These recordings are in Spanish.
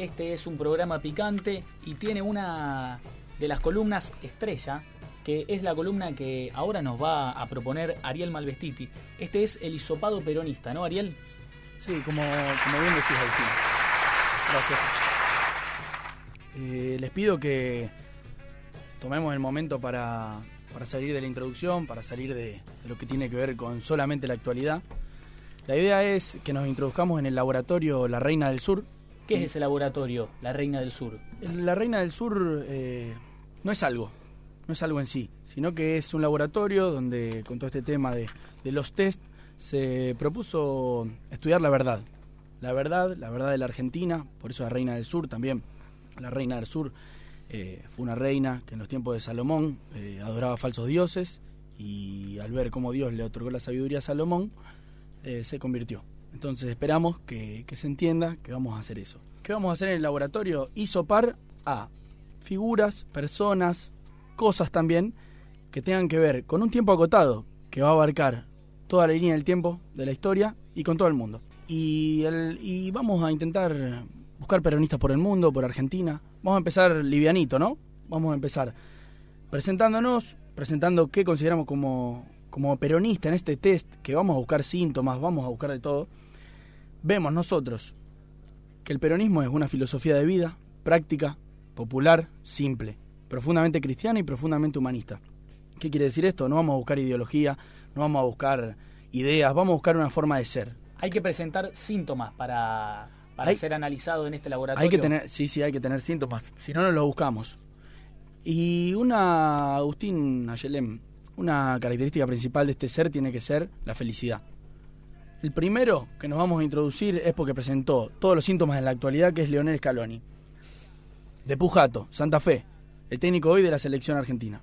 Este es un programa picante y tiene una de las columnas estrella, que es la columna que ahora nos va a proponer Ariel Malvestiti. Este es el hisopado peronista, ¿no, Ariel? Sí, como, como bien decís, Agustín. Gracias. Eh, les pido que tomemos el momento para, para salir de la introducción, para salir de, de lo que tiene que ver con solamente la actualidad. La idea es que nos introduzcamos en el laboratorio La Reina del Sur. ¿Qué es ese laboratorio, la Reina del Sur? La Reina del Sur eh, no es algo, no es algo en sí, sino que es un laboratorio donde con todo este tema de, de los test se propuso estudiar la verdad. La verdad, la verdad de la Argentina, por eso la Reina del Sur también. La Reina del Sur eh, fue una reina que en los tiempos de Salomón eh, adoraba falsos dioses y al ver cómo Dios le otorgó la sabiduría a Salomón, eh, se convirtió. Entonces esperamos que, se entienda que vamos a hacer eso. ¿Qué vamos a hacer en el laboratorio? Isopar a figuras, personas, cosas también que tengan que ver con un tiempo acotado que va a abarcar toda la línea del tiempo de la historia y con todo el mundo. Y, el, y vamos a intentar buscar peronistas por el mundo, por Argentina. Vamos a empezar livianito, ¿no? Vamos a empezar presentándonos, presentando qué consideramos como, como peronista en este test, que vamos a buscar síntomas, vamos a buscar de todo. Vemos nosotros que el peronismo es una filosofía de vida, práctica, popular, simple, profundamente cristiana y profundamente humanista. ¿Qué quiere decir esto? No vamos a buscar ideología, no vamos a buscar ideas, vamos a buscar una forma de ser. Hay que presentar síntomas para, para Hay- ser analizado en este laboratorio. Hay que tener, sí, sí, hay que tener síntomas, si no, no los buscamos. Y una, Agustín Ayelem, una característica principal de este ser tiene que ser la felicidad. El primero que nos vamos a introducir es porque presentó todos los síntomas en la actualidad, que es Leonel Scaloni. De Pujato, Santa Fe, el técnico hoy de la selección argentina.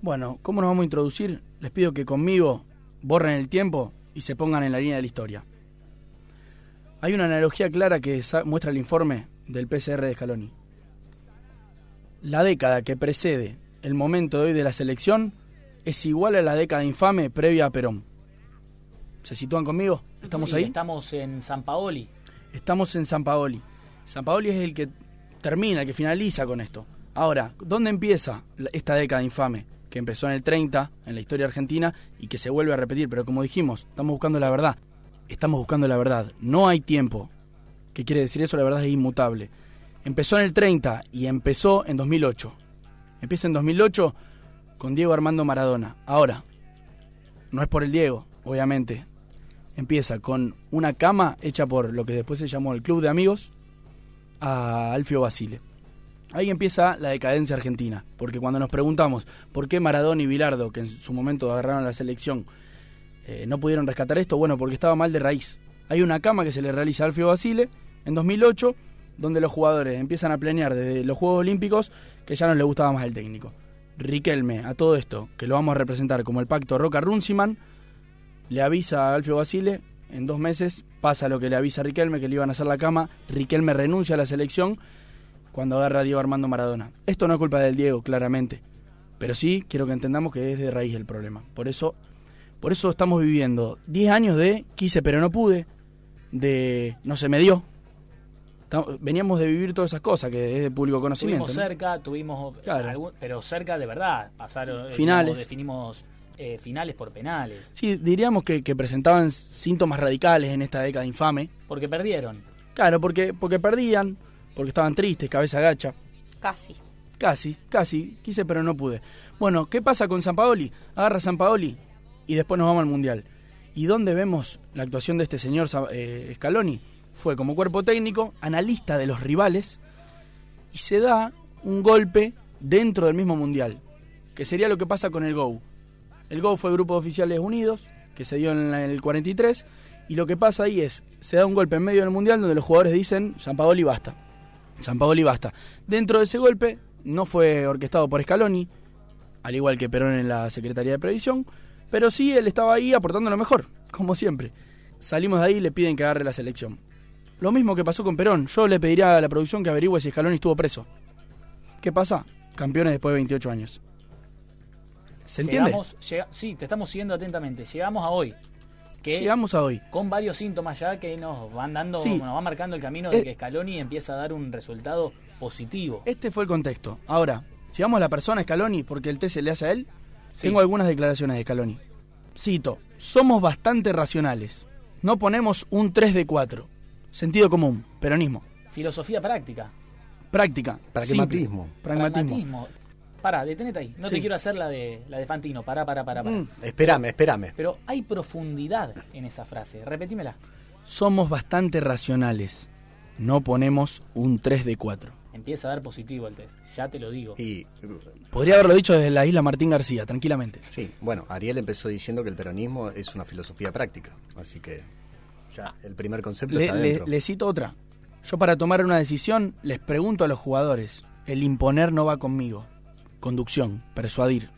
Bueno, ¿cómo nos vamos a introducir? Les pido que conmigo borren el tiempo y se pongan en la línea de la historia. Hay una analogía clara que muestra el informe del PCR de Scaloni. La década que precede el momento de hoy de la selección es igual a la década infame previa a Perón. ¿Se sitúan conmigo? ¿Estamos Sí, ahí? Estamos en San Paoli. Estamos en San Paoli. San Paoli es el que termina, el que finaliza con esto. Ahora, ¿dónde empieza esta década infame? Que empezó en el 30, en la historia argentina, y que se vuelve a repetir. Pero como dijimos, estamos buscando la verdad. Estamos buscando la verdad. No hay tiempo. ¿Qué quiere decir eso? La verdad es inmutable. Empezó en el 30 y empezó en 2008. Empieza en 2008 con Diego Armando Maradona. Ahora, no es por el Diego, obviamente. Empieza con una cama hecha por lo que después se llamó el Club de Amigos a Alfio Basile. Ahí empieza la decadencia argentina, porque cuando nos preguntamos por qué Maradona y Bilardo, que en su momento agarraron la selección, eh, no pudieron rescatar esto, bueno, porque estaba mal de raíz. Hay una cama que se le realiza a Alfio Basile en 2008, donde los jugadores empiezan a planear desde los Juegos Olímpicos que ya no les gustaba más el técnico. Riquelme, a todo esto, que lo vamos a representar como el pacto Roca-Runciman, le avisa a Alfio Basile, en dos meses pasa lo que le avisa Riquelme, que le iban a hacer la cama, Riquelme renuncia a la selección cuando agarra Diego Armando Maradona. Esto no es culpa del Diego, claramente, pero sí quiero que entendamos que es de raíz el problema. Por eso, por eso estamos viviendo 10 años de quise pero no pude, de no se me dio. Veníamos de vivir todas esas cosas que es de público conocimiento. Tuvimos ¿no? cerca, tuvimos. Claro. algún- pero cerca de verdad. Pasaron. eh, Finales. digamos, definimos eh, finales por penales. Sí, diríamos que, que presentaban síntomas radicales en esta década infame. Porque perdieron. Claro, porque, porque perdían, porque estaban tristes, cabeza gacha. Casi. Casi, casi, quise pero no pude. Bueno, ¿qué pasa con San Paoli? Agarra San Paoli y después nos vamos al Mundial. ¿Y dónde vemos la actuación de este señor eh, Scaloni? Fue como cuerpo técnico, analista de los rivales, y se da un golpe dentro del mismo Mundial, que sería lo que pasa con el GO. El GO fue Grupo de Oficiales Unidos, que se dio en el 43, y lo que pasa ahí es, se da un golpe en medio del Mundial donde los jugadores dicen, San Paoli basta. San basta. Dentro de ese golpe no fue orquestado por Scaloni, al igual que Perón en la Secretaría de Previsión, pero sí él estaba ahí aportando lo mejor, como siempre. Salimos de ahí y le piden que agarre la selección. Lo mismo que pasó con Perón, yo le pediría a la producción que averigüe si Scaloni estuvo preso. ¿Qué pasa? Campeones después de 28 años. ¿Se entiende? Llegamos, llega- sí, te estamos siguiendo atentamente. Llegamos a hoy. que Llegamos a hoy. con varios síntomas ya que nos van dando, Sí. nos va marcando el camino de Eh. que Scaloni empieza a dar un resultado positivo. Este fue el contexto. Ahora, si vamos a la persona Scaloni, porque el test se le hace a él, Sí. tengo algunas declaraciones de Scaloni. Cito, somos bastante racionales. No ponemos un 3 de 4. Sentido común, peronismo. Filosofía práctica. Práctica. Pragmatismo. simple, Pragmatismo. Pará, detenete ahí. No te quiero hacer la de la de Fantino. Pará, pará, pará, pará. Mm. Espérame, espérame. Pero hay profundidad en esa frase. Repetímela. Somos bastante racionales. No ponemos un 3 de 4. Empieza a dar positivo el test. Ya te lo digo. Y Podría haberlo dicho desde la isla Martín García, tranquilamente. sí, bueno, Ariel empezó diciendo que el peronismo es una filosofía práctica, así que ya el primer concepto Le, está le- cito otra. Yo para tomar una decisión les pregunto a los jugadores. El imponer no va conmigo. Conducción, persuadir.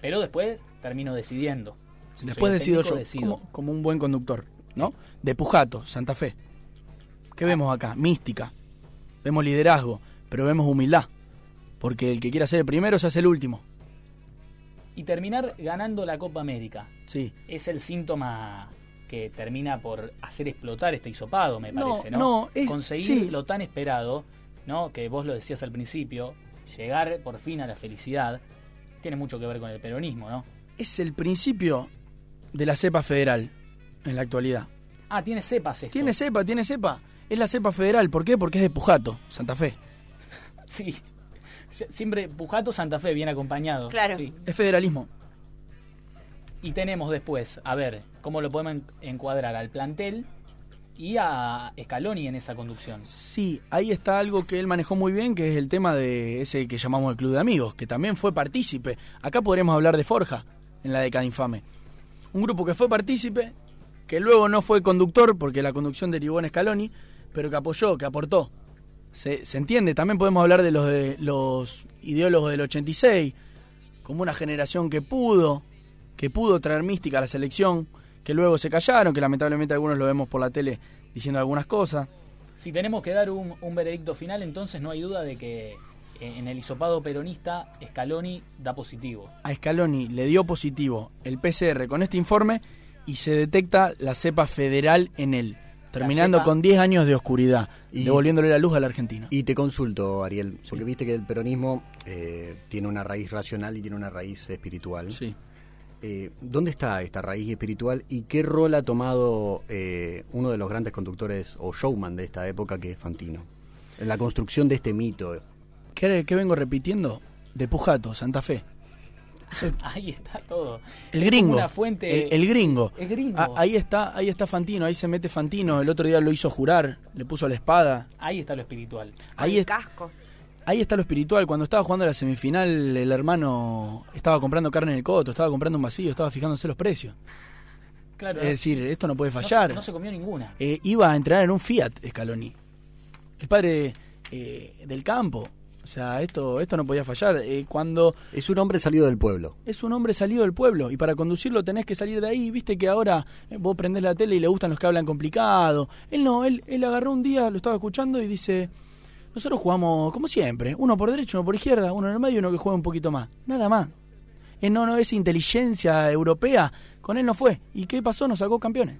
Pero después termino decidiendo. Si Después soy decido técnico, yo, decido. como, como un buen conductor, ¿no? De Pujato, Santa Fe. ¿Qué vemos acá? Mística. Vemos liderazgo, pero vemos humildad. Porque el que quiera ser el primero se hace el último. Y terminar ganando la Copa América. Sí. Es el síntoma que termina por hacer explotar este hisopado, me No, parece, ¿no? no, es- Conseguir sí. lo tan esperado, ¿no? Que vos lo decías al principio, llegar por fin a la felicidad, tiene mucho que ver con el peronismo, ¿no? Es el principio de la cepa federal en la actualidad. Ah, tiene cepas esto. Tiene cepa, tiene cepa. Es la cepa federal. ¿Por qué? Porque es de Pujato, Santa Fe. Sí. Siempre Pujato Santa Fe bien acompañado. Claro. Sí. Es federalismo. Y tenemos después, a ver, cómo lo podemos en- encuadrar al plantel y a Scaloni en esa conducción. Sí, ahí está algo que él manejó muy bien, que es el tema de ese que llamamos el Club de Amigos, que también fue partícipe. Acá podremos hablar de Forja, en la década infame. Un grupo que fue partícipe, que luego no fue conductor, porque la conducción derivó en Scaloni, pero que apoyó, que aportó. Se, se entiende, también podemos hablar de los, de los ideólogos del 86, como una generación que pudo, que pudo traer mística a la selección, que luego se callaron, que lamentablemente algunos lo vemos por la tele diciendo algunas cosas. Si tenemos que dar un, un veredicto final, entonces no hay duda de que eh, en el hisopado peronista Scaloni da positivo. a Scaloni le dio positivo el PCR con este informe y se detecta la cepa federal en él, terminando cepa- con 10 años de oscuridad, Y- devolviéndole la luz a la Argentina. Y te consulto, Ariel, porque viste que el peronismo eh, tiene una raíz racional y tiene una raíz espiritual. Sí. Eh, ¿Dónde está esta raíz espiritual y qué rol ha tomado eh, uno de los grandes conductores o showman de esta época, que es Fantino, en la construcción de este mito? ¿Qué, qué vengo repitiendo? De Pujato, Santa Fe. Ahí está todo. El gringo. Una fuente. El, el gringo. Es gringo. Ah, ahí está, ahí está Fantino, ahí se mete Fantino. El otro día lo hizo jurar, le puso la espada. Ahí está lo espiritual. Ahí, el es- casco. Ahí está lo espiritual. Cuando estaba jugando la semifinal, el hermano estaba comprando carne en el coto, estaba comprando un vacío, estaba fijándose los precios. Claro. Es decir, esto no puede no se- fallar. No se, comió ninguna. eh, iba a entrenar en un Fiat Scaloni. El padre eh, del campo. O sea, esto, esto no podía fallar. Eh, cuando Es un hombre salido del pueblo. es un hombre salido del pueblo y para conducirlo tenés que salir de ahí. Viste que ahora vos prendés la tele y le gustan los que hablan complicado. Él no, él, él agarró un día, lo estaba escuchando y dice, nosotros jugamos como siempre, uno por derecha, uno por izquierda, uno en el medio y uno que juega un poquito más. Nada más. Eh, no, no, esa inteligencia europea, con él no fue. ¿Y qué pasó? Nos sacó campeones.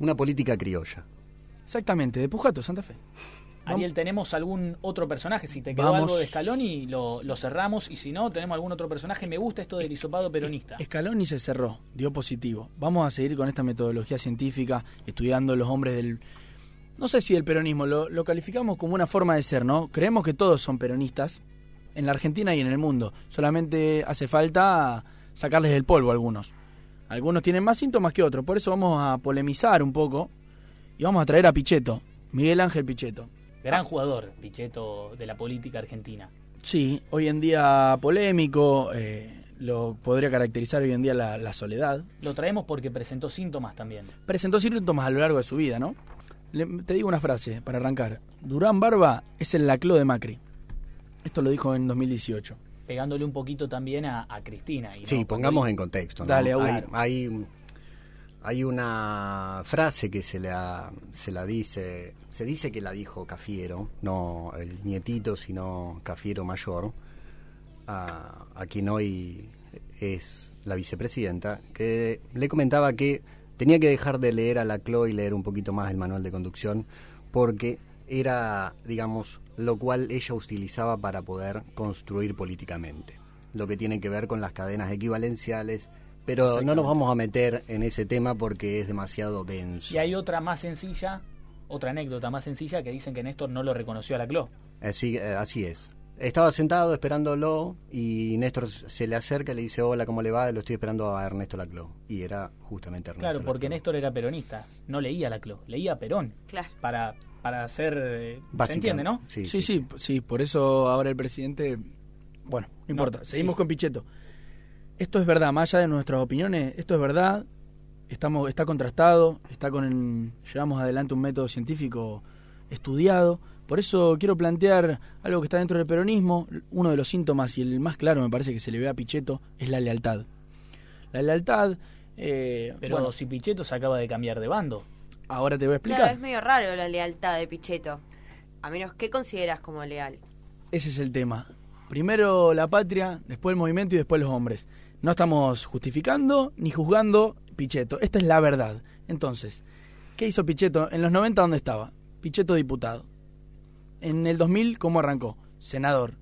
Una política criolla. Exactamente, de Pujato, Santa Fe. Ariel, ¿tenemos algún otro personaje? Si te quedó Vamos. algo de Scaloni, lo, lo cerramos. Y si no, tenemos algún otro personaje. Me gusta esto del hisopado peronista. Scaloni se cerró, dio positivo. Vamos a seguir con esta metodología científica, estudiando los hombres del... No sé si del peronismo, lo, lo calificamos como una forma de ser, ¿no? Creemos que todos son peronistas, en la Argentina y en el mundo. Solamente hace falta sacarles el polvo a algunos. Algunos tienen más síntomas que otros, por eso vamos a polemizar un poco y vamos a traer a Pichetto, Miguel Ángel Pichetto. Gran jugador, Pichetto, de la política argentina. Sí, hoy en día polémico, eh, lo podría caracterizar hoy en día la, la soledad. Lo traemos porque presentó síntomas también. presentó síntomas a lo largo de su vida, ¿no? Le- te digo una frase para arrancar. Durán Barba es el laclo de Macri. Esto lo dijo en 2018. Pegándole un poquito también a, a Cristina. Y Sí, no, pongamos en contexto. ¿no? Dale, hay, hay, hay una frase que se la, se la dice, se dice que la dijo Cafiero, no el nietito, sino Cafiero mayor, a, a quien hoy es la vicepresidenta, que le comentaba que tenía que dejar de leer a la Clo y leer un poquito más el manual de conducción porque era, digamos, lo cual ella utilizaba para poder construir políticamente. Lo que tiene que ver con las cadenas equivalenciales, pero no nos vamos a meter en ese tema porque es demasiado denso. Y hay otra más sencilla, otra anécdota más sencilla que dicen que Néstor no lo reconoció a la CLO. Así, eh, así es. Estaba sentado esperándolo y Néstor se le acerca y le dice, hola, ¿cómo le va? Lo estoy esperando a Ernesto Laclau. Y era justamente Ernesto Claro, porque Laclau. Néstor era peronista, no leía Laclau, leía Perón. Claro. Para, para hacer... eh, ¿Se entiende, no? Sí, Sí, sí, sí, por eso ahora el presidente. Bueno, no importa, No, seguimos sí. con Pichetto. Esto es verdad, más allá de nuestras opiniones, esto es verdad, estamos, está contrastado, está con el- llevamos adelante un método científico estudiado. Por eso quiero plantear algo que está dentro del peronismo. Uno de los síntomas, y el más claro me parece que se le ve a Pichetto, es la lealtad. La lealtad, eh, Pero bueno, si Pichetto se acaba de cambiar de bando. ahora te voy a Claro, explicar. es medio raro la lealtad de Pichetto. A menos, ¿qué consideras como leal? Ese es el tema. Primero la patria, después el movimiento y después los hombres. No estamos justificando ni juzgando Pichetto. Esta es la verdad. Entonces, ¿qué hizo Pichetto? En los 90, ¿dónde estaba? Pichetto diputado. En el 2000, ¿cómo arrancó? Senador.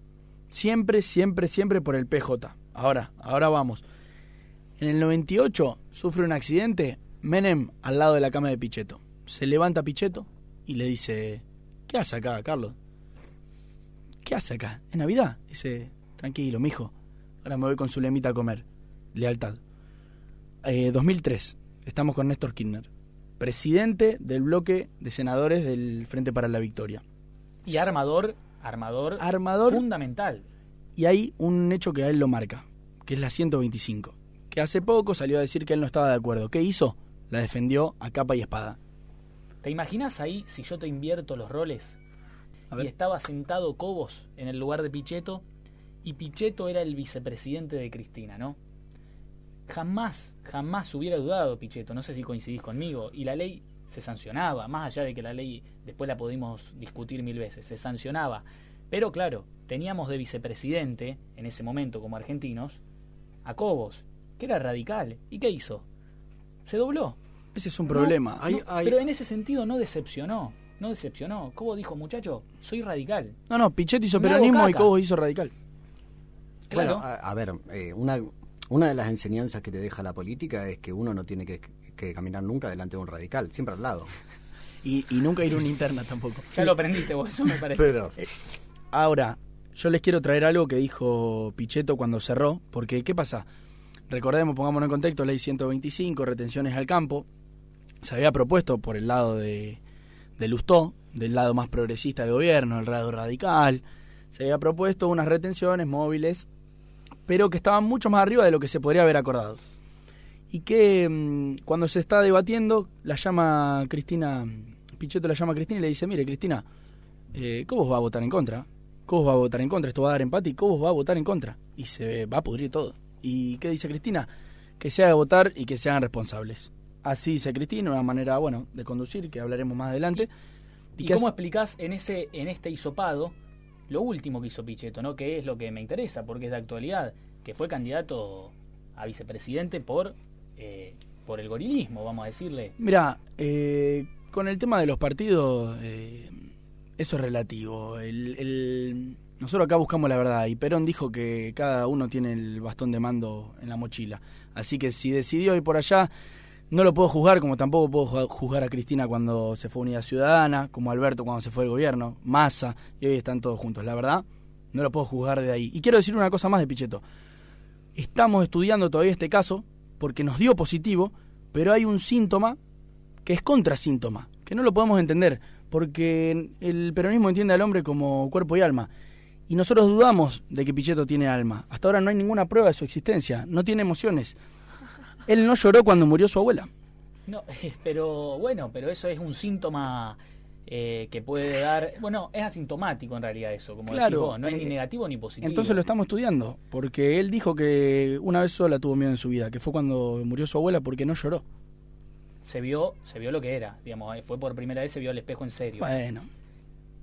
Siempre, siempre, siempre por el PJ. Ahora, ahora vamos. En el 98 sufre un accidente, Menem al lado de la cama de Pichetto. Se levanta Pichetto y le dice, ¿qué hace acá, Carlos? ¿qué hace acá? ¿Es Navidad? Dice, tranquilo, mijo. Ahora me voy con su lemita a comer. Lealtad. Eh, 2003. Estamos con Néstor Kirchner. Presidente del bloque de senadores del Frente para la Victoria. Y armador, armador, Armador. fundamental. Y hay un hecho que a él lo marca, que es la 125. Que hace poco salió a decir que él no estaba de acuerdo. ¿Qué hizo? La defendió a capa y espada. ¿Te imaginas ahí si yo te invierto los roles? Y estaba sentado Cobos en el lugar de Pichetto y Pichetto era el vicepresidente de Cristina, ¿no? Jamás, jamás hubiera dudado Pichetto, no sé si coincidís conmigo, y la ley se sancionaba, más allá de que la ley después la pudimos discutir mil veces, se sancionaba. Pero claro, teníamos de vicepresidente, en ese momento como argentinos, a Cobos, que era radical. ¿Y qué hizo? Se dobló. Ese es un No, problema. Hay- no, hay- Pero en ese sentido no decepcionó. No decepcionó. Cobo dijo, muchacho, soy radical. No, no, Pichetto hizo Me peronismo y. Cobos hizo radical. Claro. Bueno, a, a ver, eh, una, una de las enseñanzas que te deja la política es que uno no tiene que, que caminar nunca delante de un radical, siempre al lado. Y, y nunca ir a una interna tampoco. Ya lo aprendiste vos, eso me parece. Pero, Ahora, yo les quiero traer algo que dijo Pichetto cuando cerró, porque ¿qué pasa? Recordemos, pongámonos en contexto, ley 125, retenciones al campo, se había propuesto por el lado de, de Lustó, del lado más progresista del gobierno, el lado radical, se había propuesto unas retenciones móviles, pero que estaban mucho más arriba de lo que se podría haber acordado. Y que mm, cuando se está debatiendo, la llama Cristina, Pichetto la llama a Cristina y le dice, mire Cristina, eh, Cobos va a votar en contra. Cobos va a votar en contra, esto va a dar empate y Cobos va a votar en contra. Y se va a pudrir todo. ¿Y qué dice Cristina? Que se haga votar y que se hagan responsables. Así dice Cristina, una manera, bueno, de conducir, que hablaremos más adelante. ¿Y cómo hace- explicás en ese en este hisopado lo último que hizo Pichetto, ¿no? Que es lo que me interesa, porque es de actualidad, que fue candidato a vicepresidente por eh, por el gorilismo, vamos a decirle. Mira, eh, con el tema de los partidos, eh, eso es relativo. El, el- nosotros acá buscamos la verdad y Perón dijo que cada uno tiene el bastón de mando en la mochila. Así que si decidió ir por allá, no lo puedo juzgar, como tampoco puedo ju- juzgar a Cristina cuando se fue Unidad Ciudadana, como Alberto cuando se fue el gobierno, Massa, y hoy están todos juntos. La verdad, no lo puedo juzgar de ahí. Y quiero decir una cosa más de Pichetto. Estamos estudiando todavía este caso porque nos dio positivo, pero hay un síntoma que es contrasíntoma, que no lo podemos entender, porque el peronismo entiende al hombre como cuerpo y alma. Y nosotros dudamos de que Pichetto tiene alma. Hasta ahora no hay ninguna prueba de su existencia, no tiene emociones. Él no lloró cuando murió su abuela. No, pero bueno, pero eso es un síntoma eh, que puede dar, bueno, es asintomático en realidad eso, como Claro, decís vos, no es ni eh, negativo ni positivo. Entonces lo estamos estudiando, porque él dijo que una vez sola tuvo miedo en su vida, que fue cuando murió su abuela porque no lloró. se vio, se vio lo que era, digamos, eh, fue por primera vez se vio al espejo en serio. Bueno,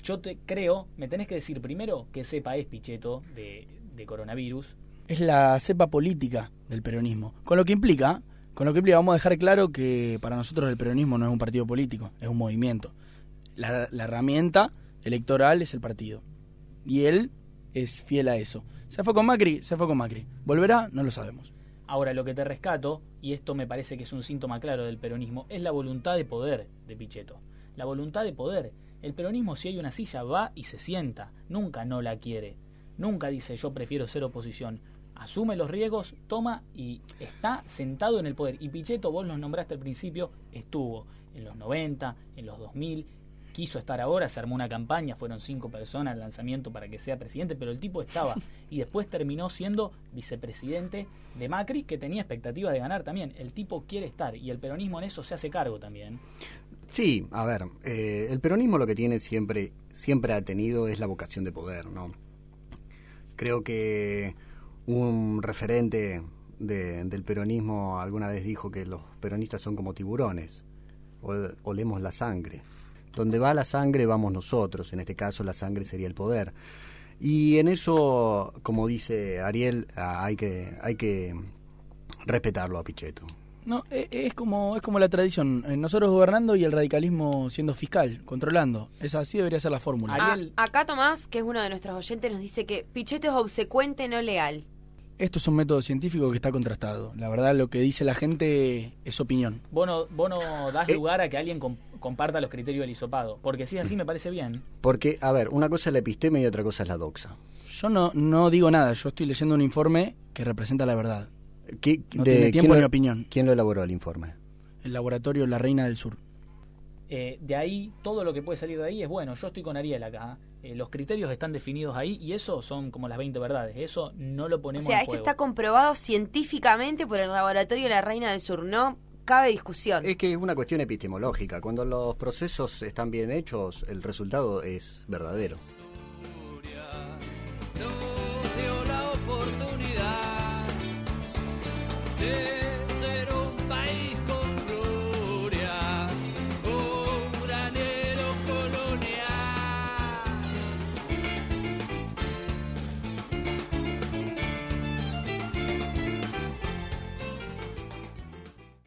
Yo te creo, me tenés que decir primero qué cepa es Pichetto de, de coronavirus. es la cepa política del peronismo, con lo que implica Con lo que implica, vamos a dejar claro que para nosotros el peronismo no es un partido político, es un movimiento. La, herramienta electoral es el partido. Y él es fiel a eso. Se fue con Macri, se fue con Macri. ¿Volverá? No lo sabemos. Ahora, lo que te rescato, y esto me parece que es un síntoma claro del peronismo, es la voluntad de poder de Pichetto. La voluntad de poder. El peronismo, si hay una silla, va y se sienta. Nunca no la quiere. Nunca dice yo prefiero ser oposición. Asume los riesgos, toma y está sentado en el poder. Y Pichetto, vos los nombraste al principio, estuvo en los 90, en los 2000, quiso estar ahora, se armó una campaña, fueron cinco personas al lanzamiento para que sea presidente, pero el tipo estaba y después terminó siendo vicepresidente de Macri, que tenía expectativas de ganar también. El tipo quiere estar y el peronismo en eso se hace cargo también. Sí, a ver, eh, el peronismo lo que tiene siempre, siempre ha tenido es la vocación de poder, ¿no? Creo que un referente del peronismo alguna vez dijo que los peronistas son como tiburones, olemos la sangre. Donde va la sangre vamos nosotros, en este caso la sangre sería el poder. Y en eso, como dice Ariel, ah, hay que, hay que respetarlo a Pichetto. No, e, es como, es como la tradición. Eh, nosotros gobernando y el radicalismo siendo fiscal, controlando. Es así debería ser la fórmula. Ah, acá Tomás, que es uno de nuestros oyentes, nos dice que Pichetto es obsecuente, no leal. Esto es un método científico que está contrastado. La verdad, lo que dice la gente es opinión. Vos no, vos no das eh. lugar a que alguien comparta los criterios del hisopado. Porque si así me parece bien. Porque, a ver, una cosa es la episteme y otra cosa es la doxa. Yo no, no digo nada, yo estoy leyendo un informe que representa la verdad. ¿Qué, no tiene tiempo ni opinión. ¿Quién lo elaboró el informe? El laboratorio La Reina del Sur. Eh, de ahí, todo lo que puede salir de ahí es bueno. Yo estoy con Ariel acá. Eh, los criterios están definidos ahí y eso son como las 20 verdades. Eso no lo ponemos O sea, esto está comprobado científicamente por el laboratorio La Reina del Sur. No cabe discusión. Es que es una cuestión epistemológica. Cuando los procesos están bien hechos, el resultado es verdadero.